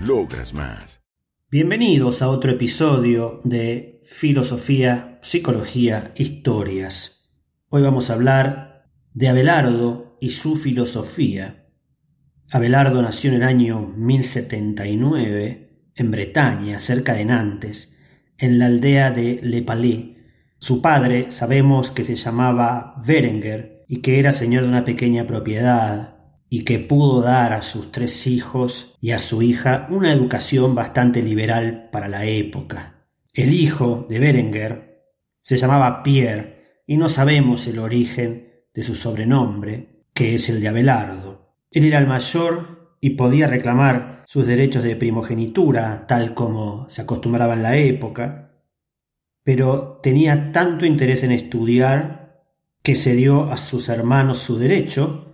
logras más. Bienvenidos a otro episodio de Filosofía, Psicología, Historias. Hoy vamos a hablar de Abelardo y su filosofía. Abelardo nació en el año 1079 en Bretaña, cerca de Nantes, en la aldea de Le Palais. Su padre sabemos que se llamaba Berenguer y que era señor de una pequeña propiedad y que pudo dar a sus tres hijos y a su hija una educación bastante liberal para la época. El hijo de Berenguer se llamaba Pierre y no sabemos el origen de su sobrenombre, que es el de Abelardo. Él era el mayor y podía reclamar sus derechos de primogenitura, tal como se acostumbraba en la época, pero tenía tanto interés en estudiar que se dio a sus hermanos su derecho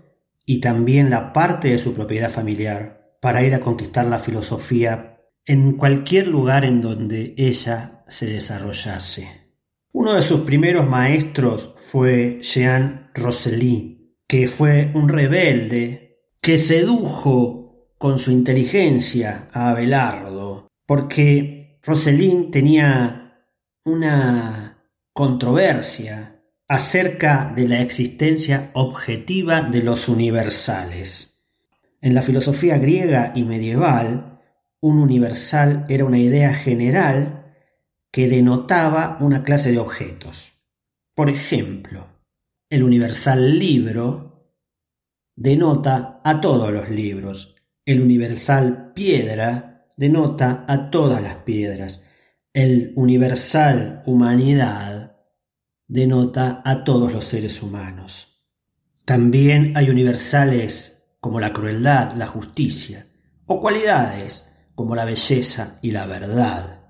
y también la parte de su propiedad familiar para ir a conquistar la filosofía en cualquier lugar en donde ella se desarrollase. Uno de sus primeros maestros fue Jean Rosely, que fue un rebelde que sedujo con su inteligencia a Abelardo, porque Rosselin tenía una controversia acerca de la existencia objetiva de los universales. En la filosofía griega y medieval, un universal era una idea general que denotaba una clase de objetos. Por ejemplo, el universal libro denota a todos los libros. El universal piedra denota a todas las piedras. El universal humanidad denota a todos los seres humanos. También hay universales como la crueldad, la justicia, o cualidades como la belleza y la verdad.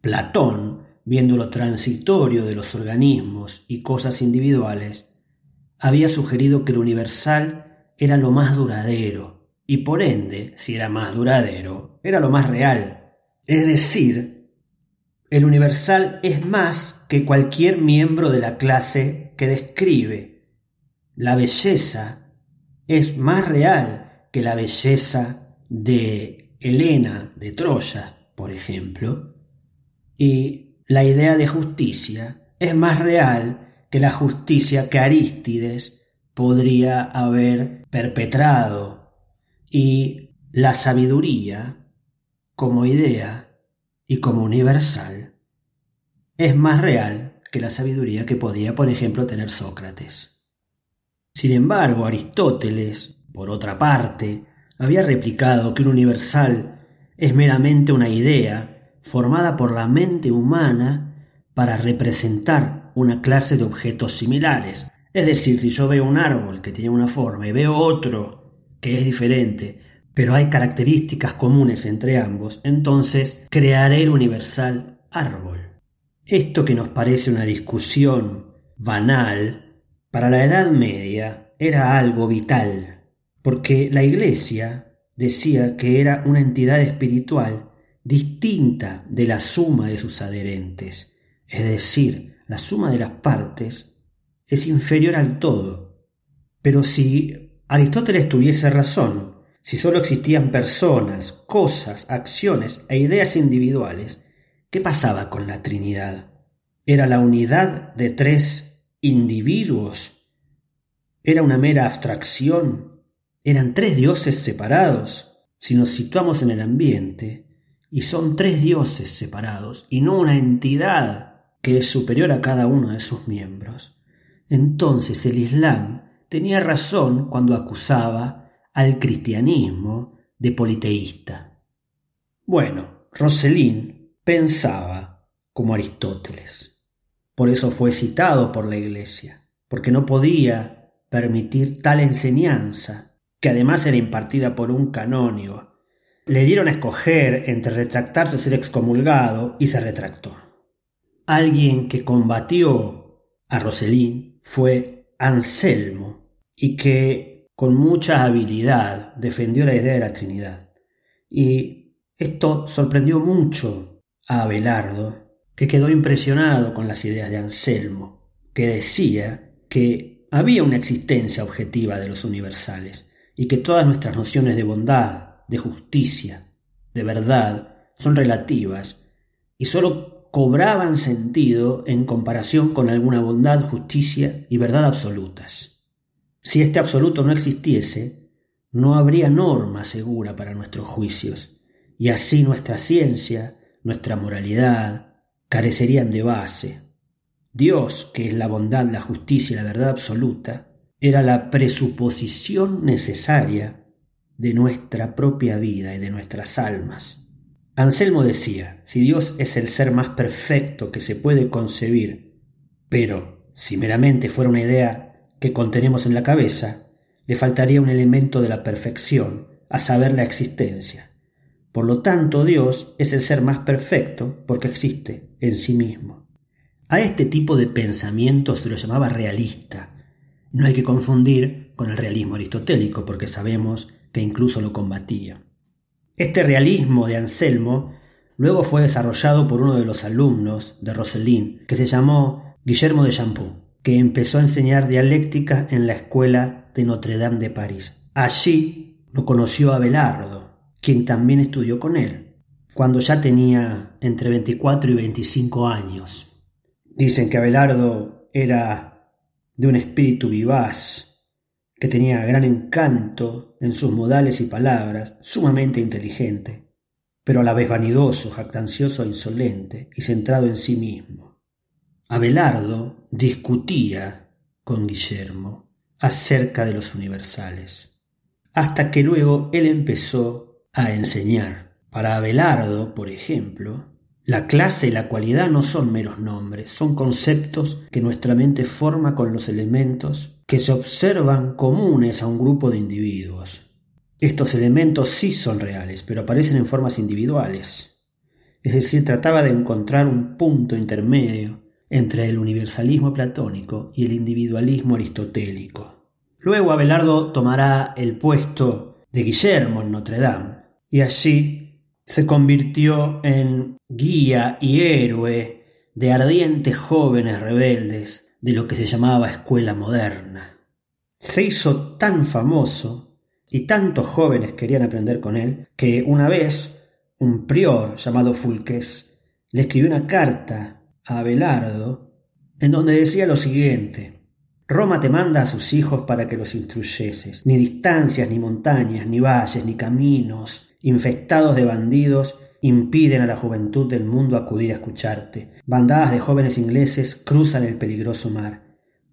Platón, viendo lo transitorio de los organismos y cosas individuales, había sugerido que lo universal era lo más duradero, y por ende, si era más duradero, era lo más real. Es decir, el universal es más que cualquier miembro de la clase que describe. La belleza es más real que la belleza de Helena de Troya, por ejemplo, y la idea de justicia es más real que la justicia que Arístides podría haber perpetrado. Y la sabiduría como idea y como universal es más real que la sabiduría que podía, por ejemplo, tener Sócrates. Sin embargo, Aristóteles, por otra parte, había replicado que un universal es meramente una idea formada por la mente humana para representar una clase de objetos similares. Es decir, si yo veo un árbol que tiene una forma y veo otro que es diferente, pero hay características comunes entre ambos, entonces crearé el universal árbol. Esto que nos parece una discusión banal, para la Edad Media era algo vital, porque la Iglesia decía que era una entidad espiritual distinta de la suma de sus adherentes, es decir, la suma de las partes es inferior al todo. Pero si Aristóteles tuviese razón, si sólo existían personas, cosas, acciones e ideas individuales, ¿Qué pasaba con la Trinidad? ¿Era la unidad de tres individuos? ¿Era una mera abstracción? ¿Eran tres dioses separados? si nos situamos en el ambiente, y son tres dioses separados, y no una entidad que es superior a cada uno de sus miembros, entonces el Islam tenía razón cuando acusaba al cristianismo de politeísta. Bueno, Roselín pensaba como Aristóteles. Por eso fue citado por la Iglesia, porque no podía permitir tal enseñanza, que además era impartida por un canónigo. Le dieron a escoger entre retractarse o ser excomulgado y se retractó. Alguien que combatió a Roselín fue Anselmo y que con mucha habilidad defendió la idea de la Trinidad. Y esto sorprendió mucho a Abelardo, que quedó impresionado con las ideas de Anselmo, que decía que había una existencia objetiva de los universales y que todas nuestras nociones de bondad, de justicia, de verdad, son relativas y sólo cobraban sentido en comparación con alguna bondad, justicia y verdad absolutas. Si este absoluto no existiese, no habría norma segura para nuestros juicios, y así nuestra ciencia, nuestra moralidad, carecerían de base. Dios, que es la bondad, la justicia y la verdad absoluta, era la presuposición necesaria de nuestra propia vida y de nuestras almas. Anselmo decía, si Dios es el ser más perfecto que se puede concebir, pero si meramente fuera una idea que contenemos en la cabeza, le faltaría un elemento de la perfección, a saber la existencia. Por lo tanto, Dios es el ser más perfecto porque existe en sí mismo. A este tipo de pensamiento se lo llamaba realista. No hay que confundir con el realismo aristotélico porque sabemos que incluso lo combatía. Este realismo de Anselmo luego fue desarrollado por uno de los alumnos de Roselín, que se llamó Guillermo de Champoux, que empezó a enseñar dialéctica en la escuela de Notre Dame de París. Allí lo conoció Abelardo, quien también estudió con él, cuando ya tenía entre 24 y 25 años. Dicen que Abelardo era de un espíritu vivaz, que tenía gran encanto en sus modales y palabras, sumamente inteligente, pero a la vez vanidoso, jactancioso e insolente, y centrado en sí mismo. Abelardo discutía con Guillermo acerca de los universales, hasta que luego él empezó a enseñar. Para Abelardo, por ejemplo, la clase y la cualidad no son meros nombres, son conceptos que nuestra mente forma con los elementos que se observan comunes a un grupo de individuos. Estos elementos sí son reales, pero aparecen en formas individuales. Es decir, trataba de encontrar un punto intermedio entre el universalismo platónico y el individualismo aristotélico. Luego Abelardo tomará el puesto de Guillermo en Notre Dame, y allí se convirtió en guía y héroe de ardientes jóvenes rebeldes de lo que se llamaba escuela moderna. Se hizo tan famoso y tantos jóvenes querían aprender con él que una vez un prior llamado Fulques le escribió una carta a Abelardo en donde decía lo siguiente Roma te manda a sus hijos para que los instruyeses. Ni distancias, ni montañas, ni valles, ni caminos, infestados de bandidos, impiden a la juventud del mundo acudir a escucharte. Bandadas de jóvenes ingleses cruzan el peligroso mar.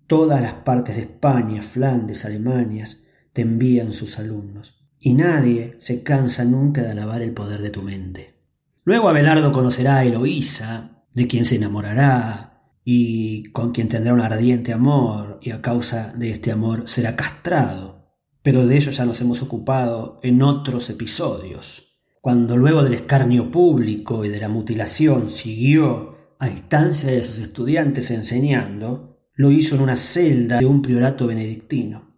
Todas las partes de España, Flandes, Alemanias te envían sus alumnos. Y nadie se cansa nunca de alabar el poder de tu mente. Luego Abelardo conocerá a Eloísa, de quien se enamorará y con quien tendrá un ardiente amor, y a causa de este amor será castrado. Pero de ello ya nos hemos ocupado en otros episodios cuando luego del escarnio público y de la mutilación siguió a instancia de sus estudiantes enseñando, lo hizo en una celda de un priorato benedictino.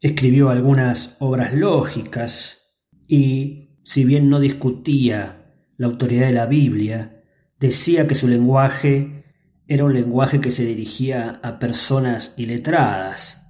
Escribió algunas obras lógicas y, si bien no discutía la autoridad de la Biblia, decía que su lenguaje era un lenguaje que se dirigía a personas iletradas,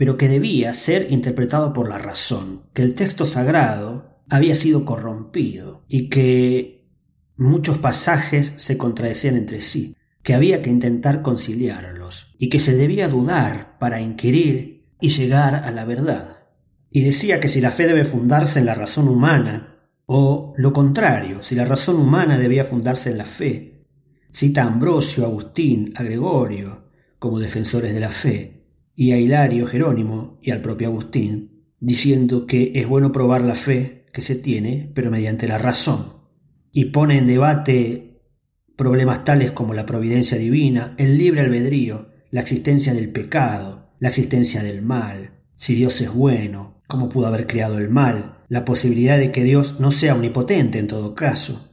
pero que debía ser interpretado por la razón, que el texto sagrado había sido corrompido y que muchos pasajes se contradecían entre sí, que había que intentar conciliarlos y que se debía dudar para inquirir y llegar a la verdad. y decía que si la fe debe fundarse en la razón humana, o lo contrario, si la razón humana debía fundarse en la fe. Cita a Ambrosio, Agustín, a Gregorio como defensores de la fe, y a Hilario, Jerónimo y al propio Agustín, diciendo que es bueno probar la fe que se tiene, pero mediante la razón, y pone en debate problemas tales como la providencia divina, el libre albedrío, la existencia del pecado, la existencia del mal, si Dios es bueno, cómo pudo haber creado el mal, la posibilidad de que Dios no sea omnipotente en todo caso.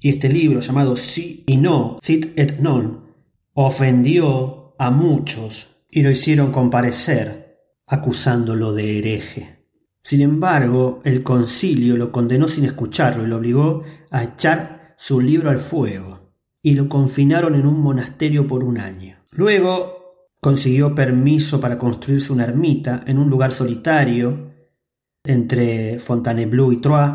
Y este libro llamado Sí y No, Sit et Non, ofendió a muchos y lo hicieron comparecer, acusándolo de hereje. Sin embargo, el concilio lo condenó sin escucharlo y lo obligó a echar su libro al fuego, y lo confinaron en un monasterio por un año. Luego consiguió permiso para construirse una ermita en un lugar solitario entre Fontainebleau y Troyes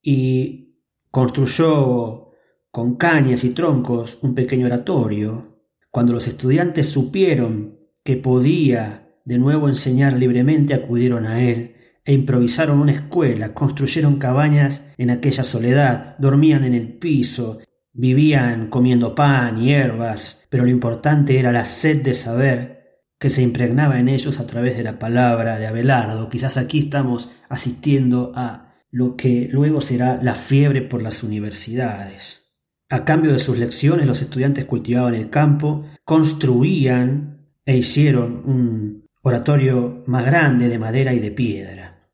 y construyó con cañas y troncos un pequeño oratorio. Cuando los estudiantes supieron que podía de nuevo enseñar libremente, acudieron a él e improvisaron una escuela, construyeron cabañas en aquella soledad, dormían en el piso, vivían comiendo pan y hierbas, pero lo importante era la sed de saber que se impregnaba en ellos a través de la palabra de Abelardo. Quizás aquí estamos asistiendo a lo que luego será la fiebre por las universidades. A cambio de sus lecciones, los estudiantes cultivaban el campo, construían e hicieron un oratorio más grande de madera y de piedra.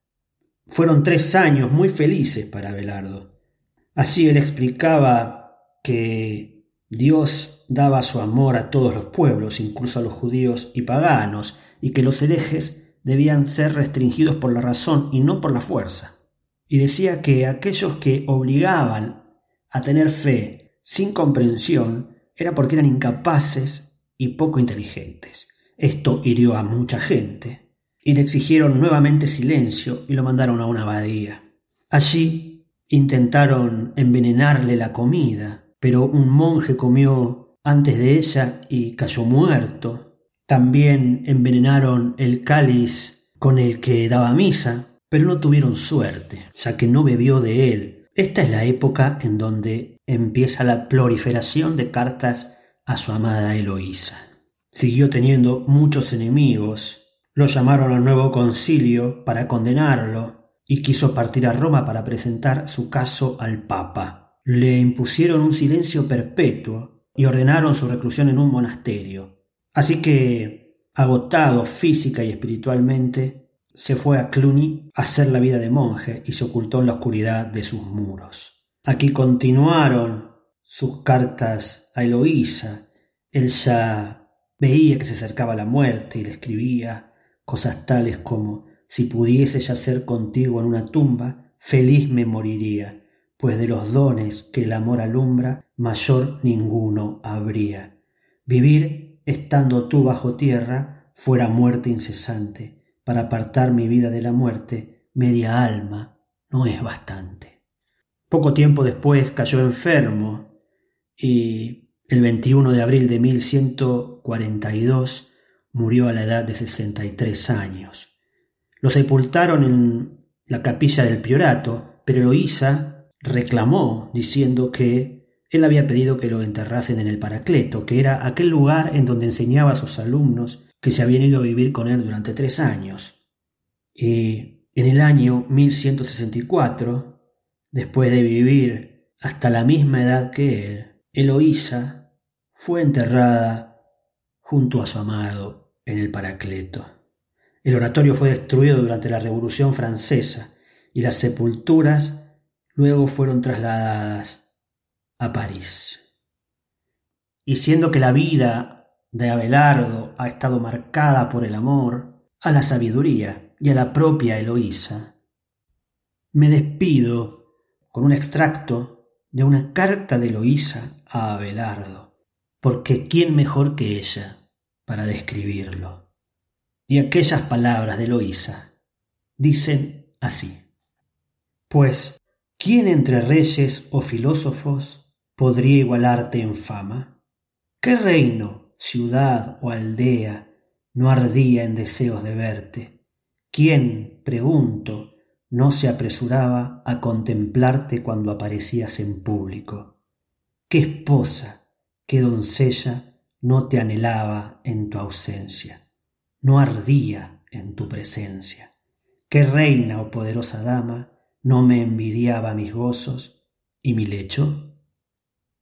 Fueron tres años muy felices para Abelardo. Así él explicaba que Dios daba su amor a todos los pueblos, incluso a los judíos y paganos, y que los herejes debían ser restringidos por la razón y no por la fuerza. Y decía que aquellos que obligaban a tener fe sin comprensión era porque eran incapaces y poco inteligentes. Esto hirió a mucha gente, y le exigieron nuevamente silencio y lo mandaron a una abadía. Allí intentaron envenenarle la comida, pero un monje comió antes de ella y cayó muerto. También envenenaron el cáliz con el que daba misa, pero no tuvieron suerte, ya que no bebió de él. Esta es la época en donde empieza la proliferación de cartas a su amada Eloísa. Siguió teniendo muchos enemigos. Lo llamaron al nuevo concilio para condenarlo y quiso partir a Roma para presentar su caso al Papa. Le impusieron un silencio perpetuo y ordenaron su reclusión en un monasterio. Así que, agotado física y espiritualmente, se fue a Cluny a hacer la vida de monje y se ocultó en la oscuridad de sus muros. Aquí continuaron sus cartas a Eloísa. Él ya veía que se acercaba la muerte y le escribía cosas tales como si pudiese yacer contigo en una tumba, feliz me moriría pues de los dones que el amor alumbra, mayor ninguno habría. Vivir estando tú bajo tierra fuera muerte incesante, para apartar mi vida de la muerte, media alma no es bastante. Poco tiempo después cayó enfermo y el 21 de abril de 1142 murió a la edad de 63 años. Lo sepultaron en la capilla del Priorato, pero Eloísa reclamó diciendo que él había pedido que lo enterrasen en el Paracleto, que era aquel lugar en donde enseñaba a sus alumnos que se habían ido a vivir con él durante tres años. Y en el año 1164, después de vivir hasta la misma edad que él, Eloísa fue enterrada junto a su amado en el Paracleto. El oratorio fue destruido durante la Revolución Francesa y las sepulturas luego fueron trasladadas a París. Y siendo que la vida de Abelardo ha estado marcada por el amor a la sabiduría y a la propia Eloísa, me despido con un extracto de una carta de Eloísa a Abelardo, porque ¿quién mejor que ella para describirlo? Y aquellas palabras de Eloísa dicen así, pues ¿Quién entre reyes o filósofos podría igualarte en fama? ¿Qué reino, ciudad o aldea no ardía en deseos de verte? ¿Quién pregunto, no se apresuraba a contemplarte cuando aparecías en público? ¿Qué esposa, qué doncella no te anhelaba en tu ausencia? ¿No ardía en tu presencia? ¿Qué reina o poderosa dama no me envidiaba mis gozos y mi lecho?